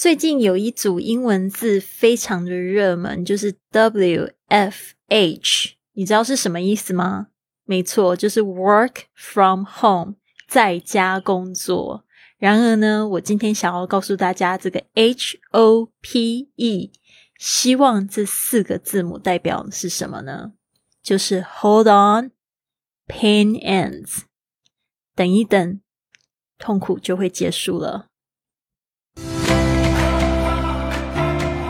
最近有一组英文字非常的热门，就是 W F H，你知道是什么意思吗？没错，就是 Work from home，在家工作。然而呢，我今天想要告诉大家，这个 H O P E，希望这四个字母代表的是什么呢？就是 Hold on，Pain ends，等一等，痛苦就会结束了。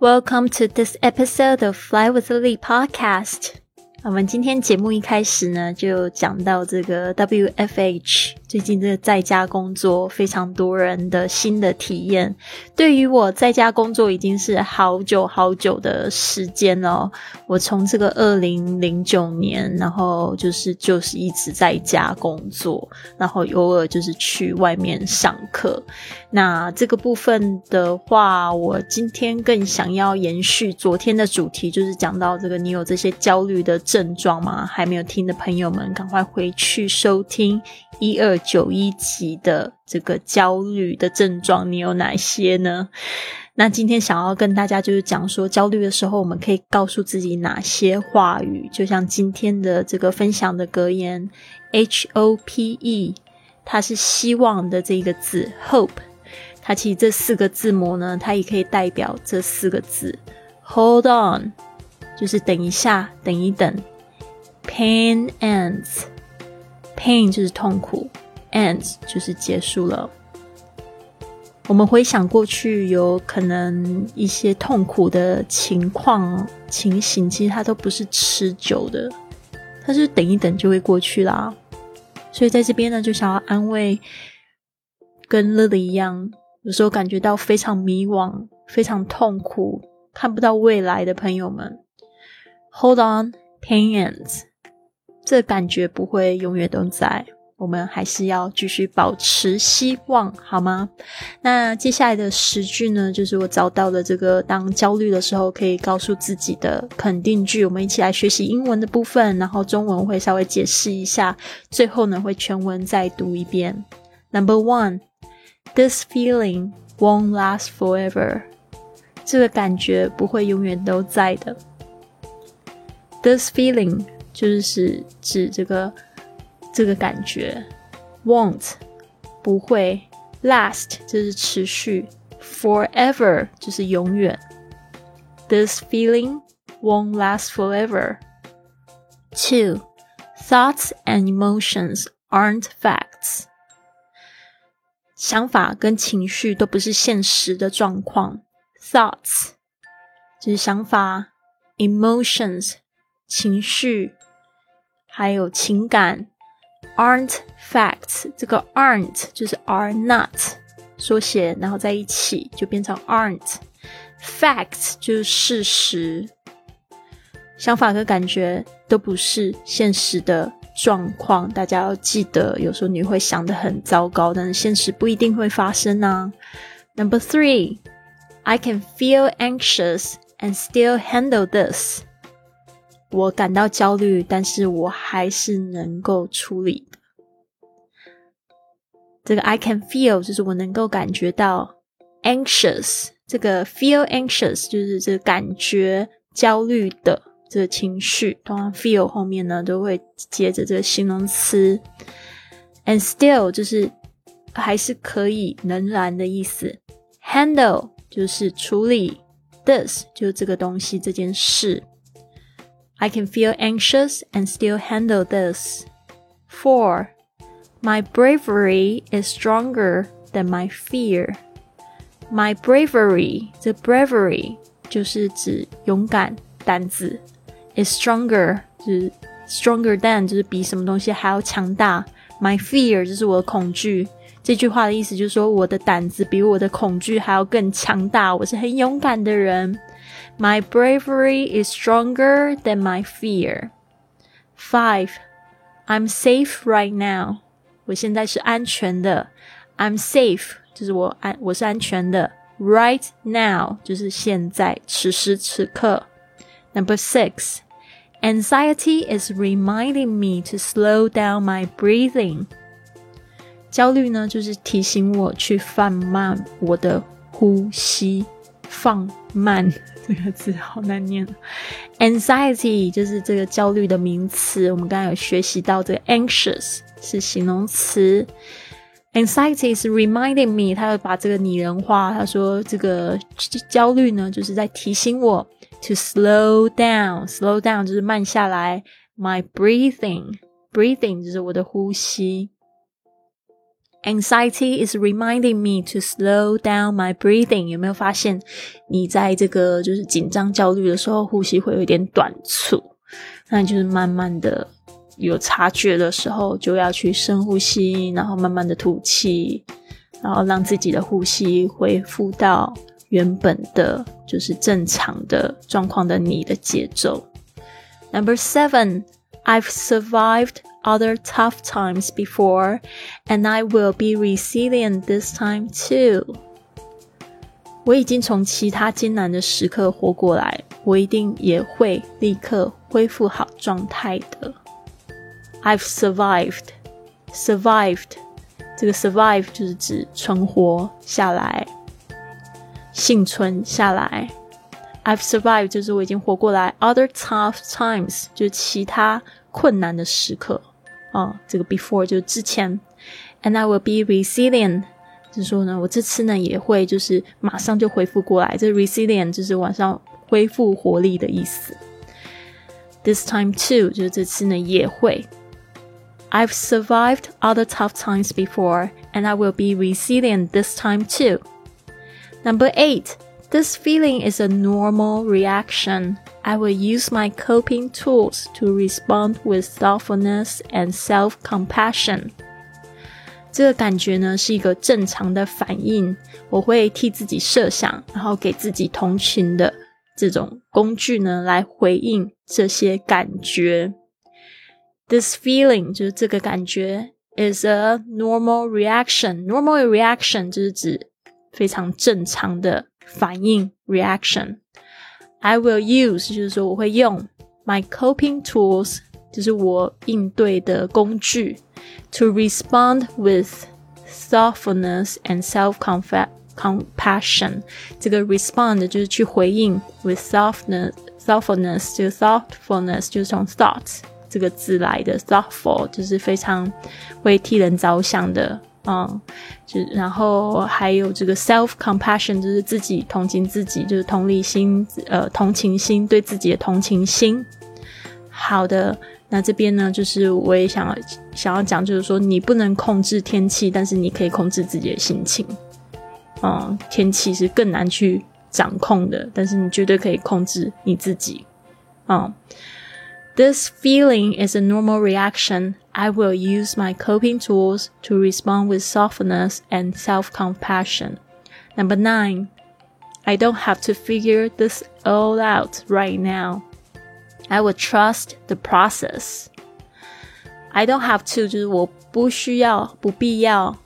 Welcome to this episode of Fly with Lily podcast. 我们今天节目一开始呢，就讲到这个 WFH。 最近这个在家工作，非常多人的新的体验。对于我在家工作已经是好久好久的时间了。我从这个二零零九年，然后就是就是一直在家工作，然后偶尔就是去外面上课。那这个部分的话，我今天更想要延续昨天的主题，就是讲到这个你有这些焦虑的症状吗？还没有听的朋友们，赶快回去收听。一二九一级的这个焦虑的症状，你有哪些呢？那今天想要跟大家就是讲说，焦虑的时候我们可以告诉自己哪些话语？就像今天的这个分享的格言，H O P E，它是希望的这一个字，Hope，它其实这四个字母呢，它也可以代表这四个字，Hold on，就是等一下，等一等，Pain ends。Pain 就是痛苦，ends 就是结束了。我们回想过去，有可能一些痛苦的情况、情形，其实它都不是持久的，它是等一等就会过去啦。所以在这边呢，就想要安慰跟乐乐一样，有时候感觉到非常迷惘、非常痛苦、看不到未来的朋友们，Hold on，Pain ends。这感觉不会永远都在，我们还是要继续保持希望，好吗？那接下来的十句呢，就是我找到的这个当焦虑的时候可以告诉自己的肯定句。我们一起来学习英文的部分，然后中文会稍微解释一下，最后呢会全文再读一遍。Number one, this feeling won't last forever。这个感觉不会永远都在的。This feeling。就是指这个这个感觉，won't 不会，last 就是持续，forever 就是永远。This feeling won't last forever. Two, thoughts and emotions aren't facts. 想法跟情绪都不是现实的状况。Thoughts 就是想法，emotions 情绪。还有情感 ，aren't facts。这个 aren't 就是 are not 缩写，然后在一起就变成 aren't facts，就是事实。想法和感觉都不是现实的状况，大家要记得，有时候你会想的很糟糕，但是现实不一定会发生呢。Number three, I can feel anxious and still handle this. 我感到焦虑，但是我还是能够处理的。这个 I can feel 就是我能够感觉到 anxious，这个 feel anxious 就是这个感觉焦虑的这个情绪。通常 feel 后面呢都会接着这个形容词，and still 就是还是可以仍然的意思。handle 就是处理，this 就是这个东西这件事。I can feel anxious and still handle this. 4. My bravery is stronger than my fear. My bravery, the bravery 就是指勇敢、胆子；is stronger 就是 stronger than 就是比什么东西还要强大。My fear 就是我的恐惧。这句话的意思就是说，我的胆子比我的恐惧还要更强大。我是很勇敢的人。 My bravery is stronger than my fear. Five, I'm safe right now. 我现在是安全的。I'm safe 就是我安，我是安全的。Right now 就是现在，此时此刻。Number six, anxiety is reminding me to slow down my breathing. 焦虑呢，就是提醒我去放慢我的呼吸。 放慢这个字好难念。Anxiety 就是这个焦虑的名词，我们刚刚有学习到这个 anxious 是形容词。Anxiety is reminding me，他会把这个拟人化。他说这个焦虑呢，就是在提醒我 to slow down。slow down 就是慢下来。My breathing，breathing 就是我的呼吸。Anxiety is reminding me to slow down my breathing。有没有发现，你在这个就是紧张、焦虑的时候，呼吸会有一点短促？那就是慢慢的。有察觉的时候，就要去深呼吸，然后慢慢的吐气，然后让自己的呼吸恢复到原本的，就是正常的状况的你的节奏。Number seven, I've survived other tough times before, and I will be resilient this time too. 我已经从其他艰难的时刻活过来，我一定也会立刻恢复好状态的。I've survived, survived，这个 survive 就是指存活下来、幸存下来。I've survived 就是我已经活过来。Other tough times 就是其他困难的时刻 啊，这个 before 就是之前。And I will be resilient，就是说呢，我这次呢也会就是马上就恢复过来。这 resilient 就是晚上恢复活力的意思。This time too 就是这次呢也会。I've survived other tough times before, and I will be resilient this time too. Number eight, this feeling is a normal reaction. I will use my coping tools to respond with thoughtfulness and self compassion. 这个感觉呢是一个正常的反应，我会替自己设想，然后给自己同情的这种工具呢来回应这些感觉。this feeling 就是这个感觉 is a normal reaction. Normal reaction 就是指非常正常的反应 reaction. I will use 就是说我会用 my coping tools 就是我应对的工具 to respond with thoughtfulness and self compassion. 这个 respond 就是去回应 with thoughtfulness thoughtfulness 这个 thoughtfulness 就是从 thought 这个字来的，thoughtful 就是非常会替人着想的， 嗯，就然后还有这个 self compassion 就是自己同情自己，就是同理心，呃，同情心对自己的同情心。好的，那这边呢，就是我也想想要讲，就是说你不能控制天气，但是你可以控制自己的心情。嗯，天气是更难去掌控的，但是你绝对可以控制你自己。嗯。This feeling is a normal reaction. I will use my coping tools to respond with softness and self compassion. Number nine, I don't have to figure this all out right now. I will trust the process. I don't have to 就是我不需要、不必要，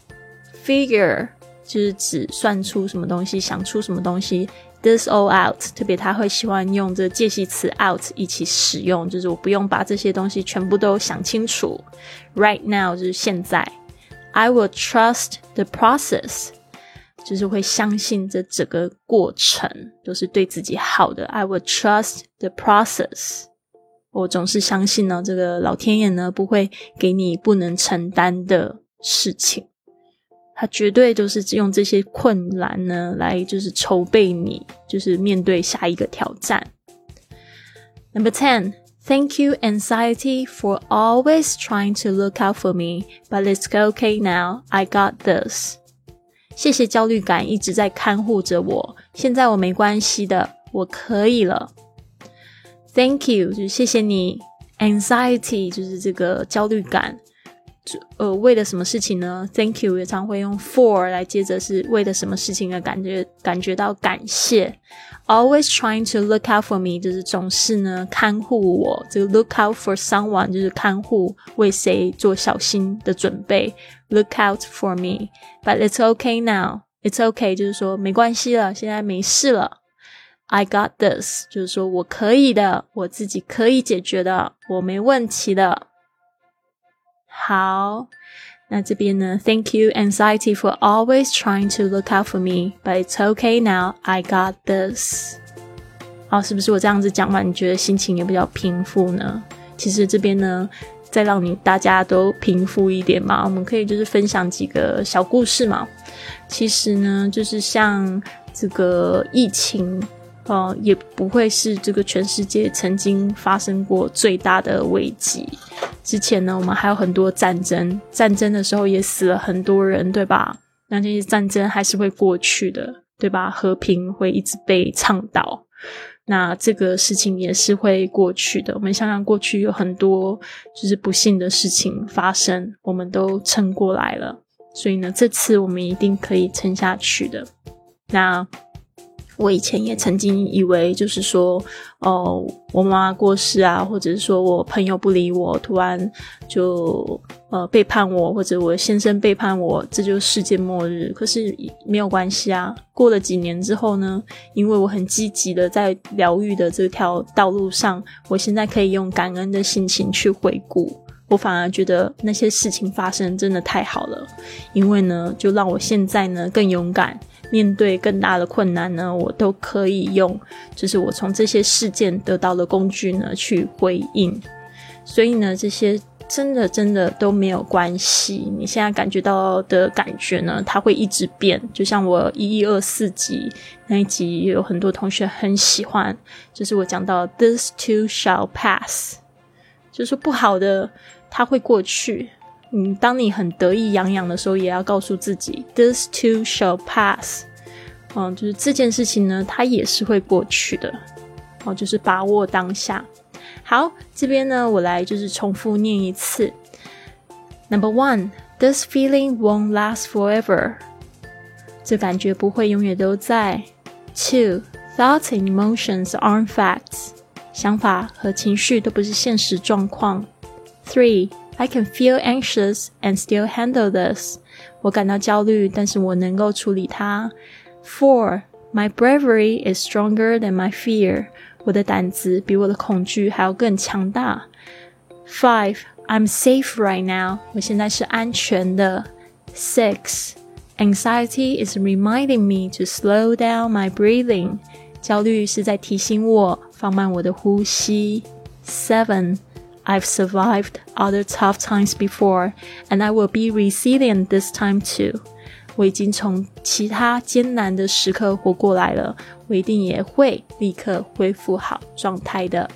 figure 就是指算出什么东西、想出什么东西。 This all out，特别他会喜欢用这介系词 out 一起使用，就是我不用把这些东西全部都想清楚。Right now 就是现在。I will trust the process，就是会相信这整个过程都是对自己好的。I will trust the process，我总是相信呢，这个老天爷呢不会给你不能承担的事情。他绝对就是用这些困难呢，来就是筹备你，就是面对下一个挑战。Number ten, thank you anxiety for always trying to look out for me, but it's okay now. I got this. 谢谢焦虑感一直在看护着我，现在我没关系的，我可以了。Thank you，就是谢谢你。Anxiety 就是这个焦虑感。呃，为了什么事情呢？Thank you 也常会用 for 来接着是为了什么事情而感觉感觉到感谢。Always trying to look out for me 就是总是呢看护我。这个 look out for someone 就是看护为谁做小心的准备。Look out for me, but it's okay now. It's okay 就是说没关系了，现在没事了。I got this 就是说我可以的，我自己可以解决的，我没问题的。好，那这边呢？Thank you, anxiety, for always trying to look out for me, but it's okay now. I got this. 好，是不是我这样子讲完，你觉得心情也比较平复呢？其实这边呢，再让你大家都平复一点嘛，我们可以就是分享几个小故事嘛。其实呢，就是像这个疫情。呃，也不会是这个全世界曾经发生过最大的危机。之前呢，我们还有很多战争，战争的时候也死了很多人，对吧？那这些战争还是会过去的，对吧？和平会一直被倡导，那这个事情也是会过去的。我们想想，过去有很多就是不幸的事情发生，我们都撑过来了，所以呢，这次我们一定可以撑下去的。那。我以前也曾经以为，就是说，哦，我妈妈过世啊，或者是说我朋友不理我，突然就呃背叛我，或者我先生背叛我，这就是世界末日。可是没有关系啊，过了几年之后呢，因为我很积极的在疗愈的这条道路上，我现在可以用感恩的心情去回顾，我反而觉得那些事情发生真的太好了，因为呢，就让我现在呢更勇敢。面对更大的困难呢，我都可以用，就是我从这些事件得到的工具呢去回应。所以呢，这些真的真的都没有关系。你现在感觉到的感觉呢，它会一直变。就像我一一二四集那一集，有很多同学很喜欢，就是我讲到 “this too shall pass”，就是不好的它会过去。嗯，当你很得意洋洋的时候，也要告诉自己，this too shall pass。嗯，就是这件事情呢，它也是会过去的。哦，就是把握当下。好，这边呢，我来就是重复念一次。Number one, this feeling won't last forever。这感觉不会永远都在。Two, thoughts and emotions aren't facts。想法和情绪都不是现实状况。Three. I can feel anxious and still handle this. 我感到焦虑，但是我能够处理它。Four, my bravery is stronger than my fear. 我的胆子比我的恐惧还要更强大。Five, I'm safe right now. 我现在是安全的。Six, anxiety is reminding me to slow down my breathing. 焦虑是在提醒我放慢我的呼吸。Seven. I've survived other tough times before, and I will be resilient this time too. 我已经从其他艰难的时刻活过来了，我一定也会立刻恢复好状态的。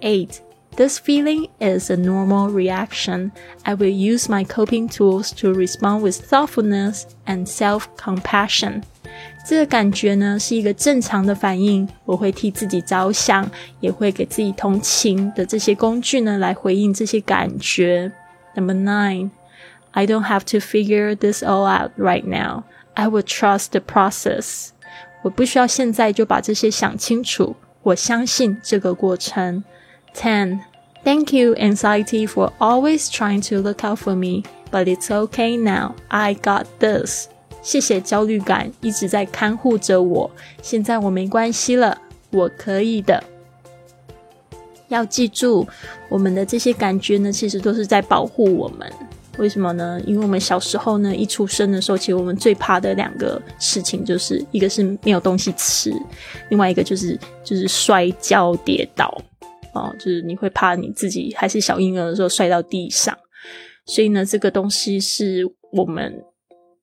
Eight. This feeling is a normal reaction. I will use my coping tools to respond with thoughtfulness and self-compassion. 这个感觉呢是一个正常的反应，我会替自己着想，也会给自己同情的这些工具呢来回应这些感觉。Number nine, I don't have to figure this all out right now. I will trust the process. 我不需要现在就把这些想清楚，我相信这个过程。Ten, thank you anxiety for always trying to look out for me, but it's okay now. I got this. 谢谢焦虑感一直在看护着我，现在我没关系了，我可以的。要记住，我们的这些感觉呢，其实都是在保护我们。为什么呢？因为我们小时候呢，一出生的时候，其实我们最怕的两个事情，就是一个是没有东西吃，另外一个就是就是摔跤跌倒。哦，就是你会怕你自己还是小婴儿的时候摔到地上。所以呢，这个东西是我们。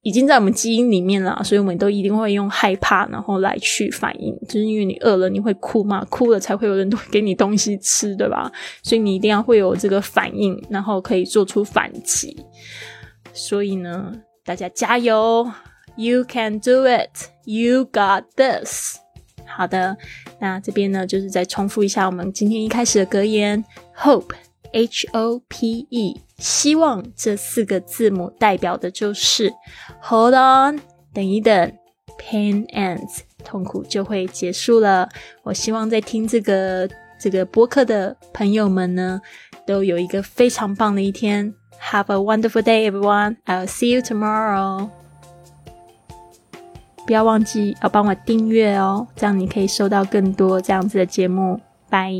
已经在我们基因里面了，所以我们都一定会用害怕，然后来去反应。就是因为你饿了，你会哭嘛？哭了才会有人给你东西吃，对吧？所以你一定要会有这个反应，然后可以做出反击。所以呢，大家加油！You can do it! You got this! 好的，那这边呢，就是再重复一下我们今天一开始的格言：Hope H O P E，希望这四个字母代表的就是 hold on，等一等，pain ends，痛苦就会结束了。我希望在听这个这个播客的朋友们呢，都有一个非常棒的一天。Have a wonderful day, everyone. I'll see you tomorrow. 不要忘记要帮我订阅哦，这样你可以收到更多这样子的节目。拜。